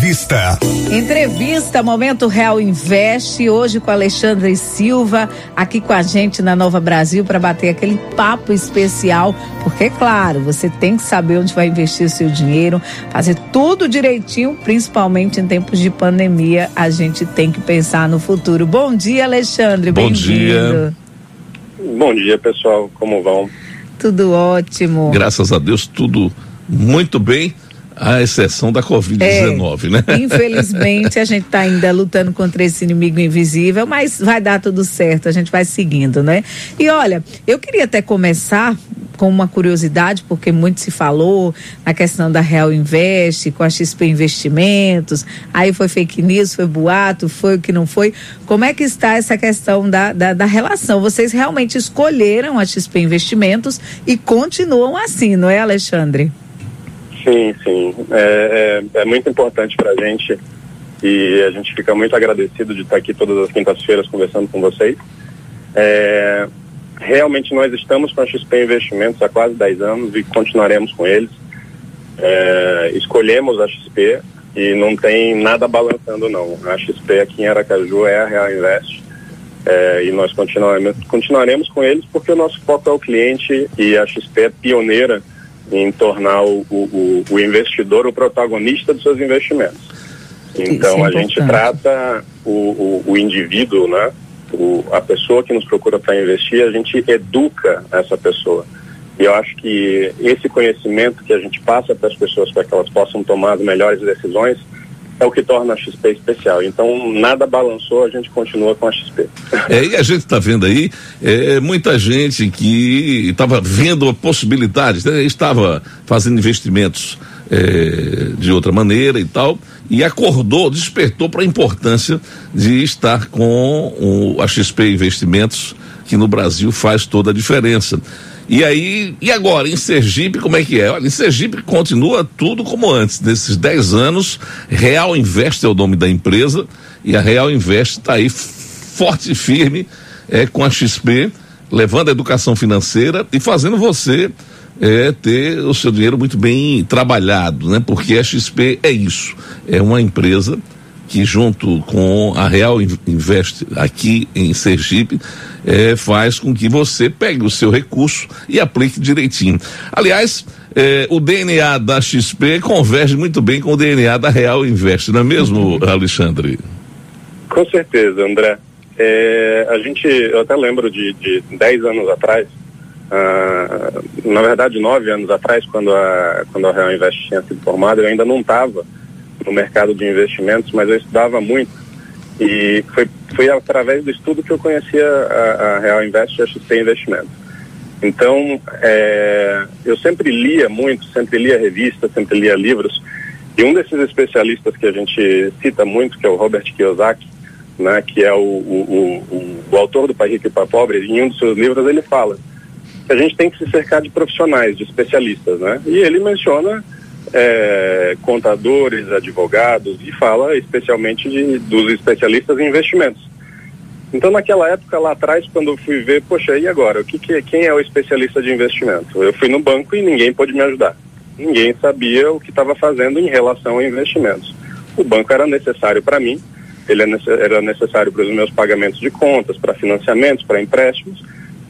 Entrevista. Entrevista Momento Real Investe, hoje com Alexandre Silva, aqui com a gente na Nova Brasil para bater aquele papo especial, porque claro, você tem que saber onde vai investir o seu dinheiro, fazer tudo direitinho, principalmente em tempos de pandemia, a gente tem que pensar no futuro. Bom dia, Alexandre, bem-vindo. Bom dia. Bom dia, pessoal, como vão? Tudo ótimo. Graças a Deus, tudo muito bem à exceção da Covid-19, é, né? Infelizmente, a gente está ainda lutando contra esse inimigo invisível, mas vai dar tudo certo, a gente vai seguindo, né? E olha, eu queria até começar com uma curiosidade, porque muito se falou na questão da Real Invest, com a XP Investimentos, aí foi fake news, foi boato, foi o que não foi. Como é que está essa questão da, da, da relação? Vocês realmente escolheram a XP Investimentos e continuam assim, não é, Alexandre? Sim, sim. É, é, é muito importante para a gente e a gente fica muito agradecido de estar aqui todas as quintas-feiras conversando com vocês. É, realmente nós estamos com a XP Investimentos há quase 10 anos e continuaremos com eles. É, escolhemos a XP e não tem nada balançando não. A XP aqui em Aracaju é a Real Invest é, e nós continuaremos, continuaremos com eles porque o nosso foco é o cliente e a XP é pioneira em tornar o, o, o investidor o protagonista dos seus investimentos. Então é a gente trata o, o, o indivíduo, né? O, a pessoa que nos procura para investir, a gente educa essa pessoa. E eu acho que esse conhecimento que a gente passa para as pessoas para que elas possam tomar as melhores decisões é o que torna a XP especial. Então, nada balançou, a gente continua com a XP. É, e a gente está vendo aí é, muita gente que estava vendo a possibilidade, né? estava fazendo investimentos é, de outra maneira e tal, e acordou, despertou para a importância de estar com o, a XP Investimentos, que no Brasil faz toda a diferença. E aí, e agora, em Sergipe, como é que é? Olha, em Sergipe continua tudo como antes. Nesses 10 anos, Real Invest é o nome da empresa, e a Real Invest está aí forte e firme é, com a XP, levando a educação financeira e fazendo você é, ter o seu dinheiro muito bem trabalhado, né? Porque a XP é isso, é uma empresa que junto com a Real Invest aqui em Sergipe é, faz com que você pegue o seu recurso e aplique direitinho. Aliás, é, o DNA da XP converge muito bem com o DNA da Real Invest, não é mesmo, Alexandre? Com certeza, André. É, a gente, eu até lembro de, de 10 anos atrás, ah, na verdade nove anos atrás, quando a, quando a Real Invest tinha sido formada, eu ainda não estava no mercado de investimentos, mas eu estudava muito. E foi, foi através do estudo que eu conhecia a, a Real Invest e a XP Investimentos. Então, é, eu sempre lia muito, sempre lia revistas, sempre lia livros. E um desses especialistas que a gente cita muito, que é o Robert Kiyosaki, né, que é o, o, o, o autor do Pai Rico e Pai Pobre, em um dos seus livros ele fala que a gente tem que se cercar de profissionais, de especialistas, né? E ele menciona é, contadores, advogados e fala especialmente de, dos especialistas em investimentos. Então, naquela época lá atrás, quando eu fui ver, poxa, e agora? O que, que quem é o especialista de investimento? Eu fui no banco e ninguém pôde me ajudar. Ninguém sabia o que estava fazendo em relação a investimentos. O banco era necessário para mim, ele é era necessário para os meus pagamentos de contas, para financiamentos, para empréstimos,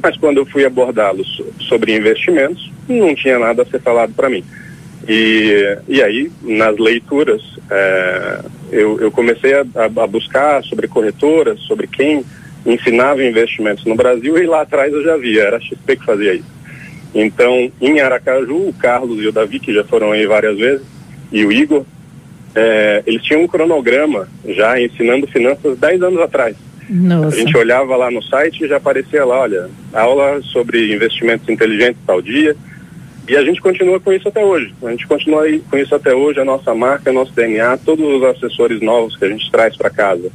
mas quando eu fui abordá-los sobre investimentos, não tinha nada a ser falado para mim. E, e aí, nas leituras, é, eu, eu comecei a, a, buscar sobre corretoras, sobre quem ensinava investimentos no Brasil, e lá atrás eu já via, era a XP que fazia isso. Então, em Aracaju, o Carlos e o Davi, que já foram aí várias vezes, e o Igor, é, eles tinham um cronograma já ensinando finanças 10 anos atrás. Nossa. A gente olhava lá no site e já aparecia lá, olha, aula sobre investimentos inteligentes tal dia, e a gente continua com isso até hoje. A gente continua com isso até hoje, a nossa marca, nosso DNA, todos os assessores novos que a gente traz para casa,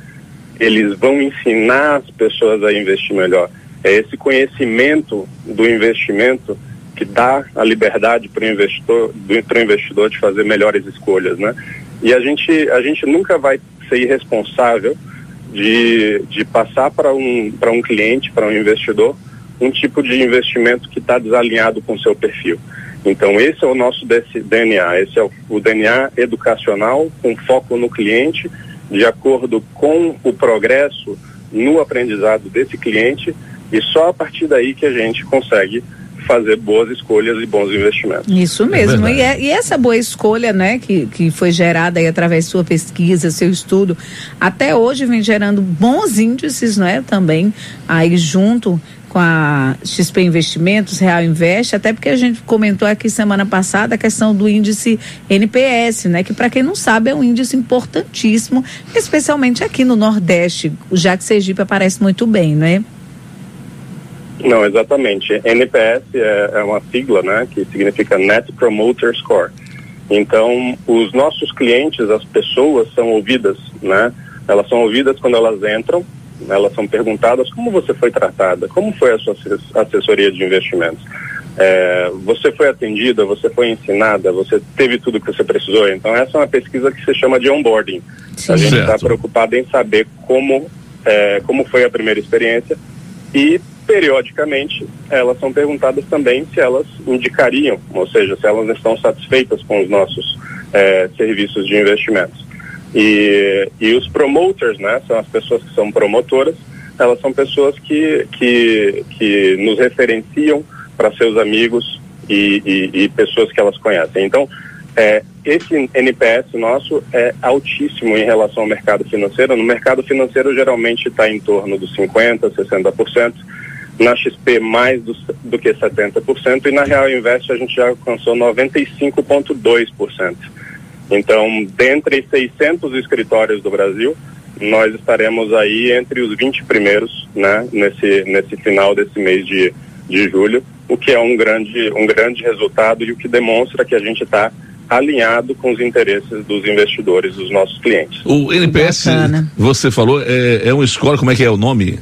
eles vão ensinar as pessoas a investir melhor. É esse conhecimento do investimento que dá a liberdade para o investidor, investidor de fazer melhores escolhas, né? E a gente, a gente nunca vai ser irresponsável de, de passar para um, um cliente, para um investidor, um tipo de investimento que está desalinhado com o seu perfil. Então esse é o nosso DNA, esse é o, o DNA educacional com foco no cliente, de acordo com o progresso no aprendizado desse cliente e só a partir daí que a gente consegue fazer boas escolhas e bons investimentos. Isso é mesmo. É e, é, e, essa boa escolha, né, que, que foi gerada aí através de sua pesquisa, seu estudo, até hoje vem gerando bons índices, né, também aí junto com a XP Investimentos, Real Invest, até porque a gente comentou aqui semana passada a questão do índice NPS, né? Que para quem não sabe é um índice importantíssimo, especialmente aqui no Nordeste, já que Sergipe aparece muito bem, né? Não, exatamente. NPS é, é uma sigla, né? Que significa Net Promoter Score. Então, os nossos clientes, as pessoas são ouvidas, né? Elas são ouvidas quando elas entram elas são perguntadas como você foi tratada, como foi a sua assessoria de investimentos. É, você foi atendida, você foi ensinada, você teve tudo que você precisou. Então essa é uma pesquisa que se chama de onboarding. Sim. A gente está preocupado em saber como é, como foi a primeira experiência e periodicamente elas são perguntadas também se elas indicariam, ou seja, se elas estão satisfeitas com os nossos é, serviços de investimentos. E, e os promoters, né, são as pessoas que são promotoras, elas são pessoas que, que, que nos referenciam para seus amigos e, e, e, pessoas que elas conhecem. Então, é, esse NPS nosso é altíssimo em relação ao mercado financeiro. No mercado financeiro, geralmente está em torno dos 50%, 60%. Na XP, mais do, do que 70%. E na Real Invest, a gente já alcançou 95,2%. Então, dentre 600 escritórios do Brasil, nós estaremos aí entre os 20 primeiros, né, nesse, nesse final desse mês de, de julho, o que é um grande, um grande resultado e o que demonstra que a gente está alinhado com os interesses dos investidores, dos nossos clientes. O NPS, Bacana. você falou, é, é um score, como é que é o nome?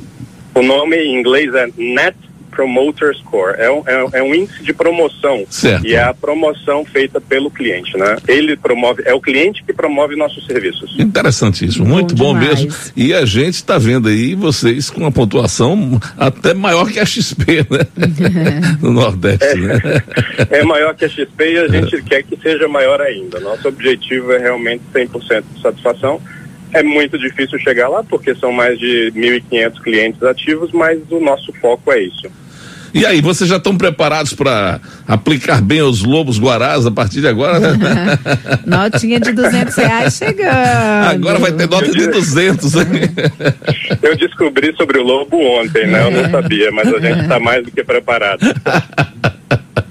O nome em inglês é Net Promoter Score. É um, é, é um índice de promoção. Certo. E é a promoção feita pelo cliente, né? Ele promove, é o cliente que promove nossos serviços. Interessantíssimo, muito bom, bom mesmo. E a gente está vendo aí vocês com uma pontuação até maior que a XP, né? no Nordeste, é, né? é maior que a XP e a gente é. quer que seja maior ainda. Nosso objetivo é realmente 100% de satisfação é muito difícil chegar lá porque são mais de 1.500 clientes ativos, mas o nosso foco é isso. E aí, vocês já estão preparados para aplicar bem os lobos guarás a partir de agora? Notinha de 200 reais chegando. Agora vai ter nota de 200. Eu descobri sobre o lobo ontem, né? Eu não sabia, mas a gente está mais do que preparado.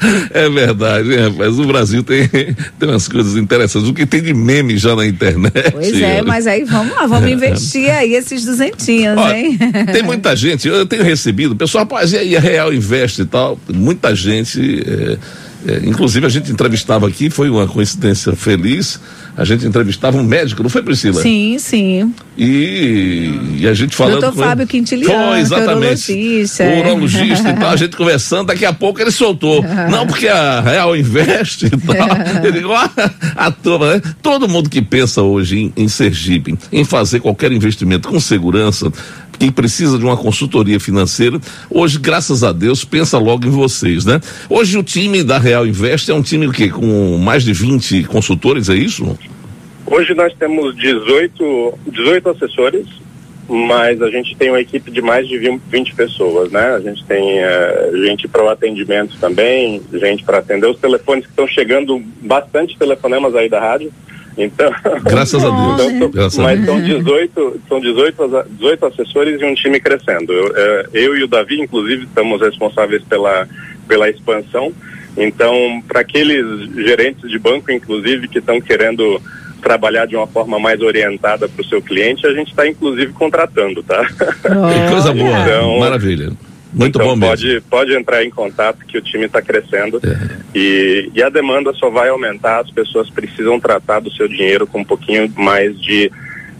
É verdade, rapaz. O Brasil tem, tem umas coisas interessantes. O que tem de meme já na internet. Pois é, mas aí vamos lá, vamos investir aí esses duzentinhos, Ó, hein? Tem muita gente, eu tenho recebido, pessoal, rapaz, e aí a Real Investe e tal? Muita gente. É, é, inclusive a gente entrevistava aqui, foi uma coincidência feliz a gente entrevistava um médico, não foi, Priscila? Sim, sim. E, e a gente falando. Doutor Fábio Quintiliano, foi, exatamente. Urologista. O urologista e tal, a gente conversando, daqui a pouco ele soltou. não, porque a Real investe e tal. Ele digo, ah, a turma, né? Todo mundo que pensa hoje em, em Sergipe, em fazer qualquer investimento com segurança, quem precisa de uma consultoria financeira, hoje, graças a Deus, pensa logo em vocês, né? Hoje o time da Real Invest é um time o quê? Com mais de 20 consultores, é isso? Hoje nós temos 18, 18 assessores, mas a gente tem uma equipe de mais de 20 pessoas, né? A gente tem é, gente para o atendimento também, gente para atender os telefones que estão chegando, bastante telefonemas aí da rádio. Então, graças a Deus. Então, graças mas são 18, são 18, 18 assessores e um time crescendo. Eu, é, eu e o Davi, inclusive, estamos responsáveis pela, pela expansão. Então, para aqueles gerentes de banco, inclusive, que estão querendo trabalhar de uma forma mais orientada para o seu cliente, a gente está inclusive contratando, tá? Oh, coisa boa, então, maravilha. Muito então bom pode, mesmo. Pode entrar em contato que o time está crescendo é. e, e a demanda só vai aumentar, as pessoas precisam tratar do seu dinheiro com um pouquinho mais de,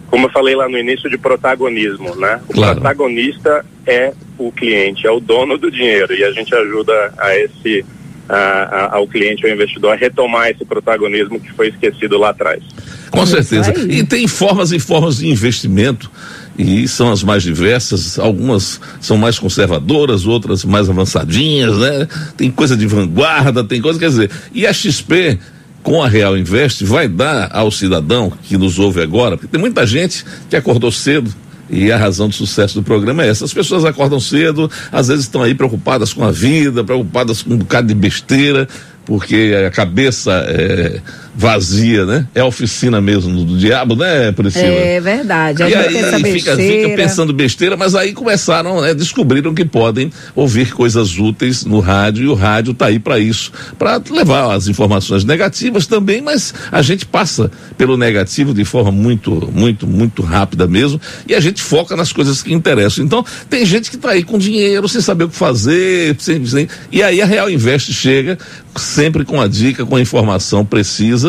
como eu falei lá no início, de protagonismo, né? O claro. protagonista é o cliente, é o dono do dinheiro e a gente ajuda a esse a, a, ao cliente, ao investidor, a retomar esse protagonismo que foi esquecido lá atrás. Com certeza. E tem formas e formas de investimento e são as mais diversas, algumas são mais conservadoras, outras mais avançadinhas, né? Tem coisa de vanguarda, tem coisa, quer dizer, e a XP com a Real Invest vai dar ao cidadão que nos ouve agora, porque tem muita gente que acordou cedo, e a razão do sucesso do programa é essa. As pessoas acordam cedo, às vezes estão aí preocupadas com a vida, preocupadas com um bocado de besteira, porque a cabeça é, vazia, né? É a oficina mesmo do diabo, né, Priscila? É verdade. E aí fica, fica, pensando besteira, mas aí começaram, né, descobriram que podem ouvir coisas úteis no rádio e o rádio está aí para isso, para levar as informações negativas também, mas a gente passa pelo negativo de forma muito, muito, muito rápida mesmo e a gente foca nas coisas que interessam. Então, tem gente que está aí com dinheiro, sem saber o que fazer, sem, sem, e aí a Real Invest chega sempre com a dica, com a informação precisa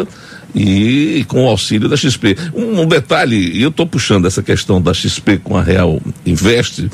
e com o auxílio da XP. Um, um detalhe, e eu estou puxando essa questão da XP com a Real Invest,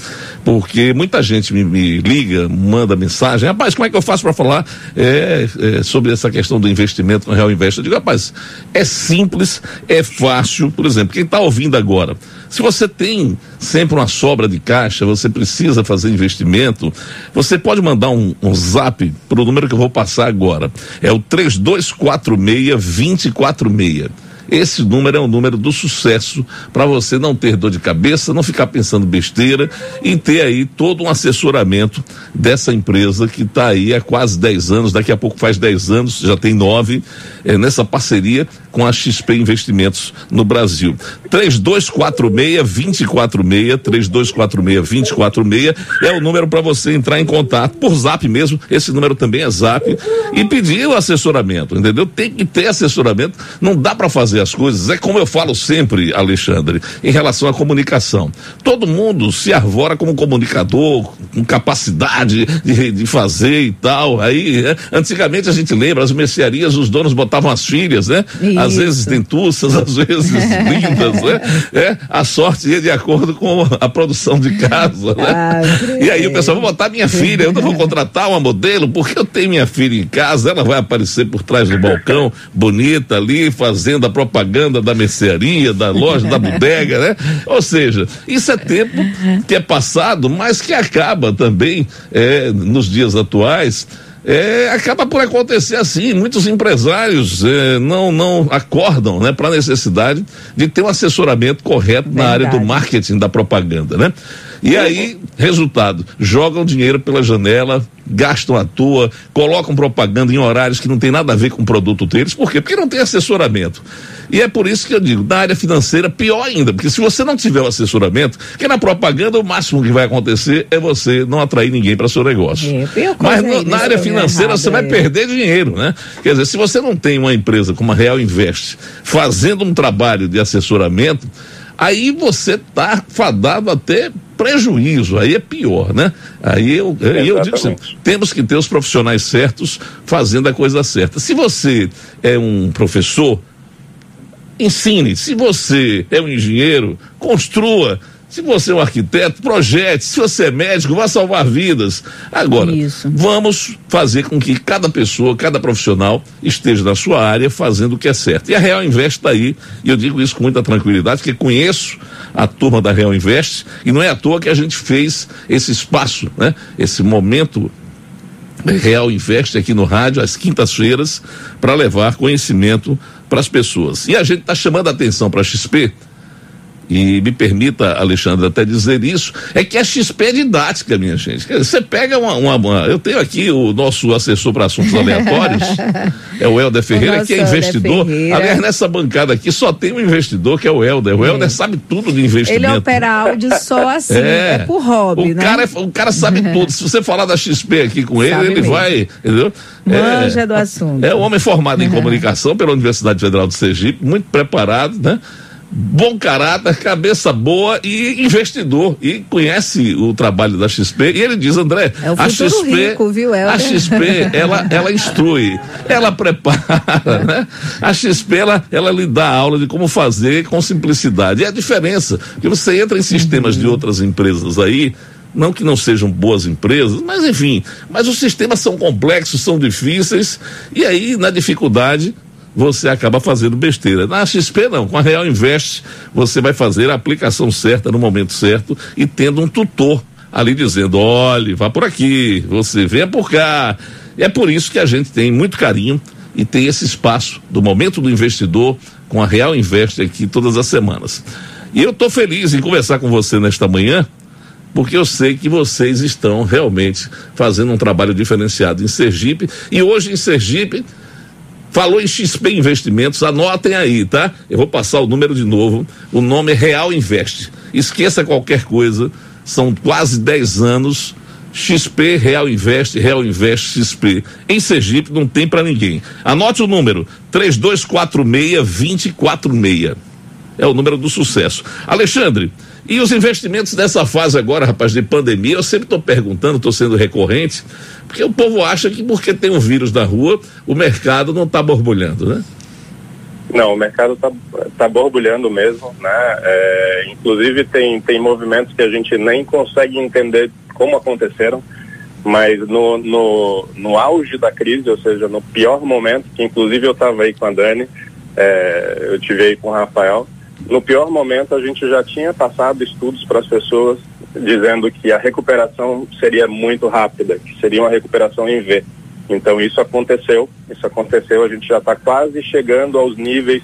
porque muita gente me, me liga, manda mensagem, rapaz, como é que eu faço para falar é, é, sobre essa questão do investimento com a Real Invest? Eu digo, rapaz, é simples, é fácil, por exemplo, quem está ouvindo agora, se você tem sempre uma sobra de caixa, você precisa fazer investimento, você pode mandar um, um zap para o número que eu vou passar agora. É o 3246 246. Esse número é o número do sucesso para você não ter dor de cabeça, não ficar pensando besteira e ter aí todo um assessoramento dessa empresa que está aí há quase 10 anos, daqui a pouco faz 10 anos, já tem nove, é, nessa parceria com a XP Investimentos no Brasil. 3246-246, 3246-246 é o número para você entrar em contato por zap mesmo. Esse número também é zap e pedir o assessoramento, entendeu? Tem que ter assessoramento. Não dá para fazer as coisas. É como eu falo sempre, Alexandre, em relação à comunicação. Todo mundo se arvora como comunicador, com capacidade de, de fazer e tal. Aí, é, antigamente a gente lembra, as mercearias, os donos botavam as filhas, né? Isso. Às vezes dentuças, às vezes lindas, né? É, a sorte ia de acordo com a produção de casa, né? Ah, e aí o pessoal, vou botar minha filha, eu não vou contratar uma modelo, porque eu tenho minha filha em casa, ela vai aparecer por trás do balcão, bonita ali, fazendo a propaganda da mercearia, da loja, da bodega, né? Ou seja, isso é tempo que é passado, mas que acaba também é, nos dias atuais é, acaba por acontecer assim. Muitos empresários é, não, não acordam né, para a necessidade de ter um assessoramento correto Verdade. na área do marketing, da propaganda. Né? E aí, resultado, jogam dinheiro pela janela, gastam à toa, colocam propaganda em horários que não tem nada a ver com o produto deles. Por quê? Porque não tem assessoramento. E é por isso que eu digo, na área financeira, pior ainda, porque se você não tiver o assessoramento, que na propaganda o máximo que vai acontecer é você não atrair ninguém para seu negócio. É, Mas no, na área financeira você vai é. perder dinheiro, né? Quer dizer, se você não tem uma empresa como a Real Invest fazendo um trabalho de assessoramento, aí você tá fadado até prejuízo, aí é pior, né? Aí eu, eu digo assim, temos que ter os profissionais certos fazendo a coisa certa. Se você é um professor, ensine. Se você é um engenheiro, construa. Se você é um arquiteto, projete. Se você é médico, vá salvar vidas. Agora, Isso. vamos fazer com que cada pessoa, cada profissional esteja na sua área fazendo o que é certo. E a Real Invest está aí, e eu digo isso com muita tranquilidade, porque conheço a turma da Real Invest, e não é à toa que a gente fez esse espaço, né? Esse momento Real Invest aqui no rádio, às quintas-feiras, para levar conhecimento para as pessoas. E a gente está chamando a atenção para a XP e me permita, Alexandre, até dizer isso, é que a XP é didática, minha gente. Você pega uma, uma, uma, Eu tenho aqui o nosso assessor para assuntos aleatórios, é o Helder Ferreira, que é investidor. Aliás, nessa bancada aqui só tem um investidor que é o Helder. O é. Helder sabe tudo de investimento. Ele opera áudio só assim, é, é por hobby, o né? Cara é, o cara sabe tudo. Se você falar da XP aqui com ele, sabe ele mesmo. vai. Entendeu? Manja é, do assunto. É um homem formado em comunicação pela Universidade Federal do Sergipe, muito preparado, né? Bom caráter, cabeça boa e investidor e conhece o trabalho da XP e ele diz André é a XP rico, viu, a XP ela ela instrui ela prepara né? a XP ela ela lhe dá aula de como fazer com simplicidade e a diferença que você entra em sistemas uhum. de outras empresas aí não que não sejam boas empresas, mas enfim, mas os sistemas são complexos, são difíceis, e aí, na dificuldade, você acaba fazendo besteira. Na XP não, com a Real Invest você vai fazer a aplicação certa no momento certo e tendo um tutor ali dizendo, olhe, vá por aqui, você venha por cá. É por isso que a gente tem muito carinho e tem esse espaço do momento do investidor com a Real Invest aqui todas as semanas. E eu estou feliz em conversar com você nesta manhã, porque eu sei que vocês estão realmente fazendo um trabalho diferenciado em Sergipe. E hoje em Sergipe, falou em XP Investimentos, anotem aí, tá? Eu vou passar o número de novo. O nome é Real Invest. Esqueça qualquer coisa, são quase 10 anos. XP Real Invest, Real Invest XP. Em Sergipe não tem para ninguém. Anote o número: 3246 2046. É o número do sucesso. Alexandre, e os investimentos dessa fase agora, rapaz, de pandemia, eu sempre estou perguntando, estou sendo recorrente, porque o povo acha que porque tem um vírus na rua, o mercado não está borbulhando, né? Não, o mercado está tá borbulhando mesmo, né? É, inclusive tem, tem movimentos que a gente nem consegue entender como aconteceram, mas no, no, no auge da crise, ou seja, no pior momento, que inclusive eu estava aí com a Dani, é, eu tive aí com o Rafael, no pior momento, a gente já tinha passado estudos para as pessoas dizendo que a recuperação seria muito rápida, que seria uma recuperação em V. Então isso aconteceu, isso aconteceu, a gente já está quase chegando aos níveis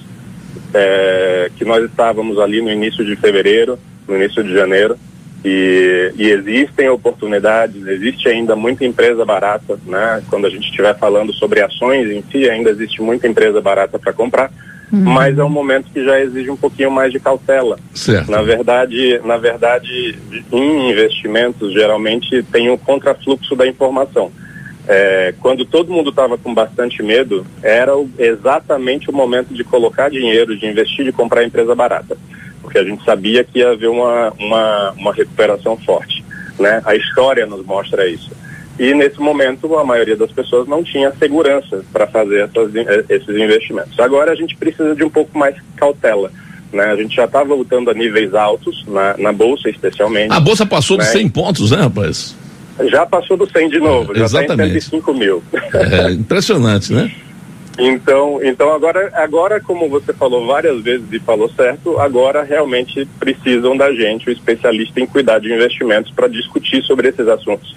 é, que nós estávamos ali no início de fevereiro, no início de janeiro, e, e, existem oportunidades, existe ainda muita empresa barata, né? Quando a gente estiver falando sobre ações em si, ainda existe muita empresa barata para comprar. Uhum. Mas é um momento que já exige um pouquinho mais de cautela. Certo. Na verdade, na verdade, em investimentos geralmente tem um contrafluxo da informação. É, quando todo mundo estava com bastante medo, era o, exatamente o momento de colocar dinheiro, de investir, de comprar empresa barata, porque a gente sabia que ia haver uma, uma, uma recuperação forte. Né? A história nos mostra isso. E nesse momento a maioria das pessoas não tinha segurança para fazer essas, eh, esses investimentos. Agora a gente precisa de um pouco mais cautela. Né? A gente já está voltando a níveis altos, na, na Bolsa especialmente. A Bolsa passou né? de 100 pontos, né, rapaz? Já passou do 100 de novo, é, já está em 105 mil. É impressionante, né? Então, então agora, agora, como você falou várias vezes e falou certo, agora realmente precisam da gente, o especialista em cuidar de investimentos, para discutir sobre esses assuntos.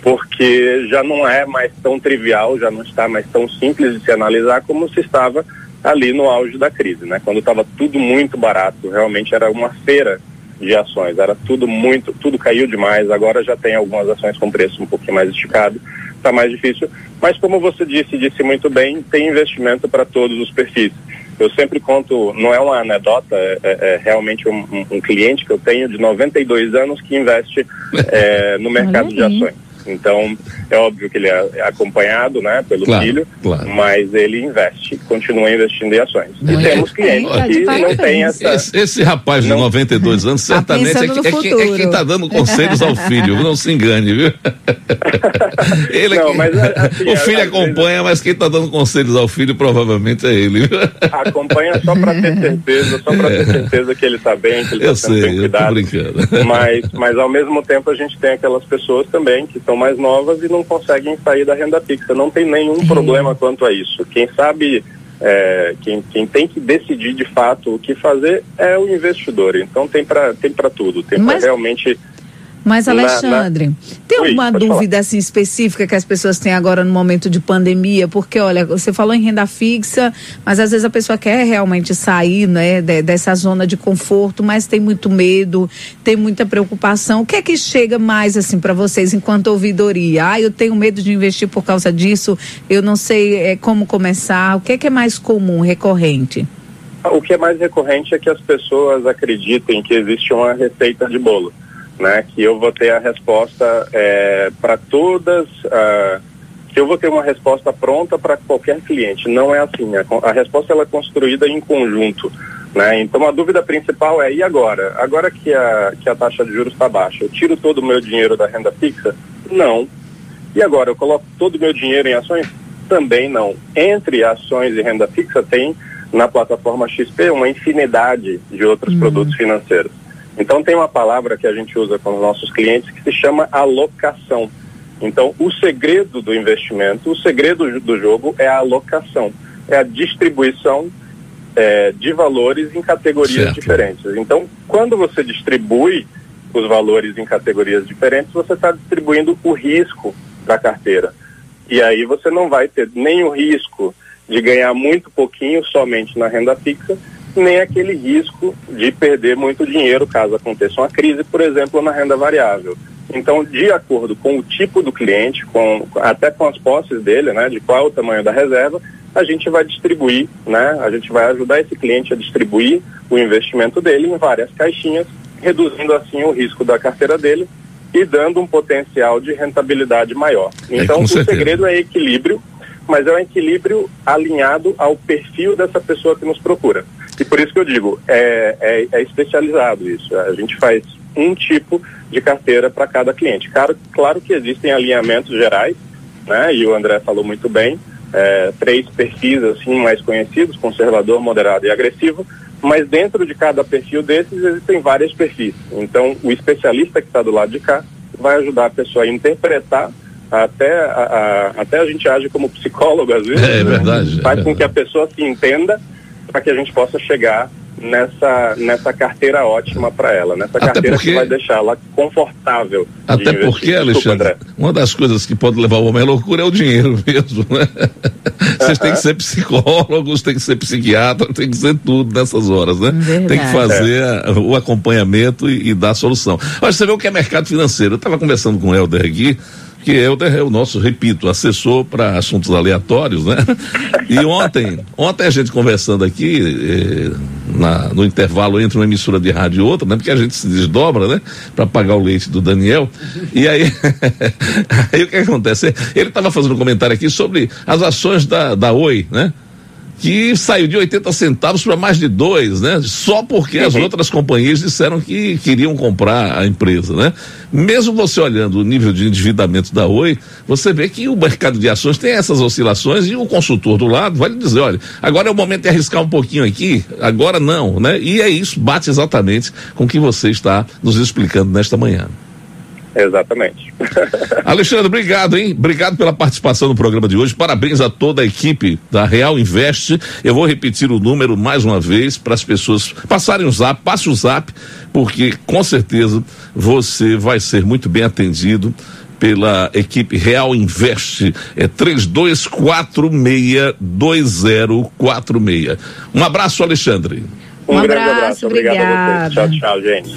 Porque já não é mais tão trivial, já não está mais tão simples de se analisar como se estava ali no auge da crise, né? Quando estava tudo muito barato, realmente era uma feira de ações, era tudo muito, tudo caiu demais, agora já tem algumas ações com preço um pouquinho mais esticado está mais difícil. Mas como você disse, disse muito bem, tem investimento para todos os perfis. Eu sempre conto, não é uma anedota, é, é, é realmente um, um, um, cliente que eu tenho de 92 anos que investe é, no mercado de ações. Então, é óbvio que ele é acompanhado, né, pelo claro, filho, claro. mas ele investe, continua investindo em ações. Muito e temos clientes é, que não têm essa... Esse, esse rapaz de não... 92 anos, tá certamente é, é, que, é, quem está dando conselhos ao filho, não se engane, viu? ele não, mas, assim, o filho acompanha, vezes... mas quem está dando conselhos ao filho provavelmente é ele. Acompanha só para ter certeza, só para ter certeza que ele está bem, que ele está sendo bem cuidado. Mas, mas ao mesmo tempo a gente tem aquelas pessoas também que estão são mais novas e não conseguem sair da renda fixa. Não tem nenhum uhum. problema quanto a isso. Quem sabe, é, quem, quem tem que decidir de fato o que fazer é o investidor. Então tem para tem tudo. Tem para realmente mas, Alexandre, na, na... tem Oi, alguma dúvida assim específica que as pessoas têm agora no momento de pandemia? Porque, olha, você falou em renda fixa, mas às vezes a pessoa quer realmente sair né, de, dessa zona de conforto, mas tem muito medo, tem muita preocupação. O que é que chega mais assim para vocês enquanto ouvidoria? Ah, eu tenho medo de investir por causa disso, eu não sei é, como começar. O que é que é mais comum, recorrente? O que é mais recorrente é que as pessoas acreditem que existe uma receita de bolo né? Que eu vou ter a resposta é, para todas, uh, que eu vou ter uma resposta pronta para qualquer cliente. Não é assim. A, a, resposta ela é construída em conjunto, né? Então a dúvida principal é e agora? Agora que a que a taxa de juros está baixa, eu tiro todo o meu dinheiro da renda fixa? Não. E agora eu coloco todo o meu dinheiro em ações? Também não. Entre ações e renda fixa tem na plataforma XP uma infinidade de outros uhum. produtos financeiros. Então tem uma palavra que a gente usa com os nossos clientes que se chama alocação. Então o segredo do investimento, o segredo do jogo é a alocação. é a distribuição é, de valores em categorias certo. diferentes. Então, quando você distribui os valores em categorias diferentes, você está distribuindo o risco da carteira. E aí você não vai ter nem o risco de ganhar muito pouquinho somente na renda fixa, nem aquele risco de perder muito dinheiro caso aconteça uma crise, por exemplo, na renda variável. Então, de acordo com o tipo do cliente, com, até com as posses dele, né, de qual é o tamanho da reserva, a gente vai distribuir, né, a gente vai ajudar esse cliente a distribuir o investimento dele em várias caixinhas, reduzindo assim o risco da carteira dele e dando um potencial de rentabilidade maior. É, então, é, o segredo é equilíbrio, mas é um equilíbrio alinhado ao perfil dessa pessoa que nos procura. E por isso que eu digo, é, é, é especializado isso. A gente faz um tipo de carteira para cada cliente. Claro, claro que existem alinhamentos gerais, né? E o André falou muito bem, é, três perfis assim mais conhecidos, conservador, moderado e agressivo, mas dentro de cada perfil desses existem vários perfis. Então, o especialista que está do lado de cá vai ajudar a pessoa a interpretar até a, a, até a gente age como psicólogo às vezes. É, é verdade. Faz é com que a pessoa se entenda para que a gente possa chegar nessa, nessa carteira ótima para ela, nessa Até carteira porque... que vai deixar ela confortável. Até porque, Alexandre, uma das coisas que pode levar o homem à loucura é o dinheiro mesmo, né? Vocês têm que ser psicólogos, tem que ser psiquiatra, tem que ser tudo nessas horas, né? Verdade. Tem que fazer é. o acompanhamento e, e dar a solução. Olha, você vê o que é mercado financeiro. Eu estava conversando com o Helder aqui, que Helder é o nosso, repito, assessor para assuntos aleatórios, né? E ontem, ontem a gente conversando aqui, eh, na, no intervalo entre uma emissora de rádio e outra, né? Porque a gente se desdobra, né? Para pagar o leite do Daniel. E aí, aí o que acontece? Ele estava fazendo um comentário aqui sobre as ações da, da Oi, né? Que saiu de 80 centavos para mais de dois, né? Só porque as outras companhias disseram que queriam comprar a empresa, né? Mesmo você olhando o nível de endividamento da Oi, você vê que o mercado de ações tem essas oscilações e o consultor do lado vai lhe dizer, olha, agora é o momento de arriscar um pouquinho aqui, agora não, né? E é isso, bate exatamente com o que você está nos explicando nesta manhã. Exatamente. Alexandre, obrigado, hein? Obrigado pela participação no programa de hoje. Parabéns a toda a equipe da Real Invest. Eu vou repetir o número mais uma vez para as pessoas passarem o zap, passe o zap, porque com certeza você vai ser muito bem atendido pela equipe Real Invest. É 32462046. Um abraço, Alexandre. Um, um grande abraço. Obrigado a vocês. Tchau, tchau, gente.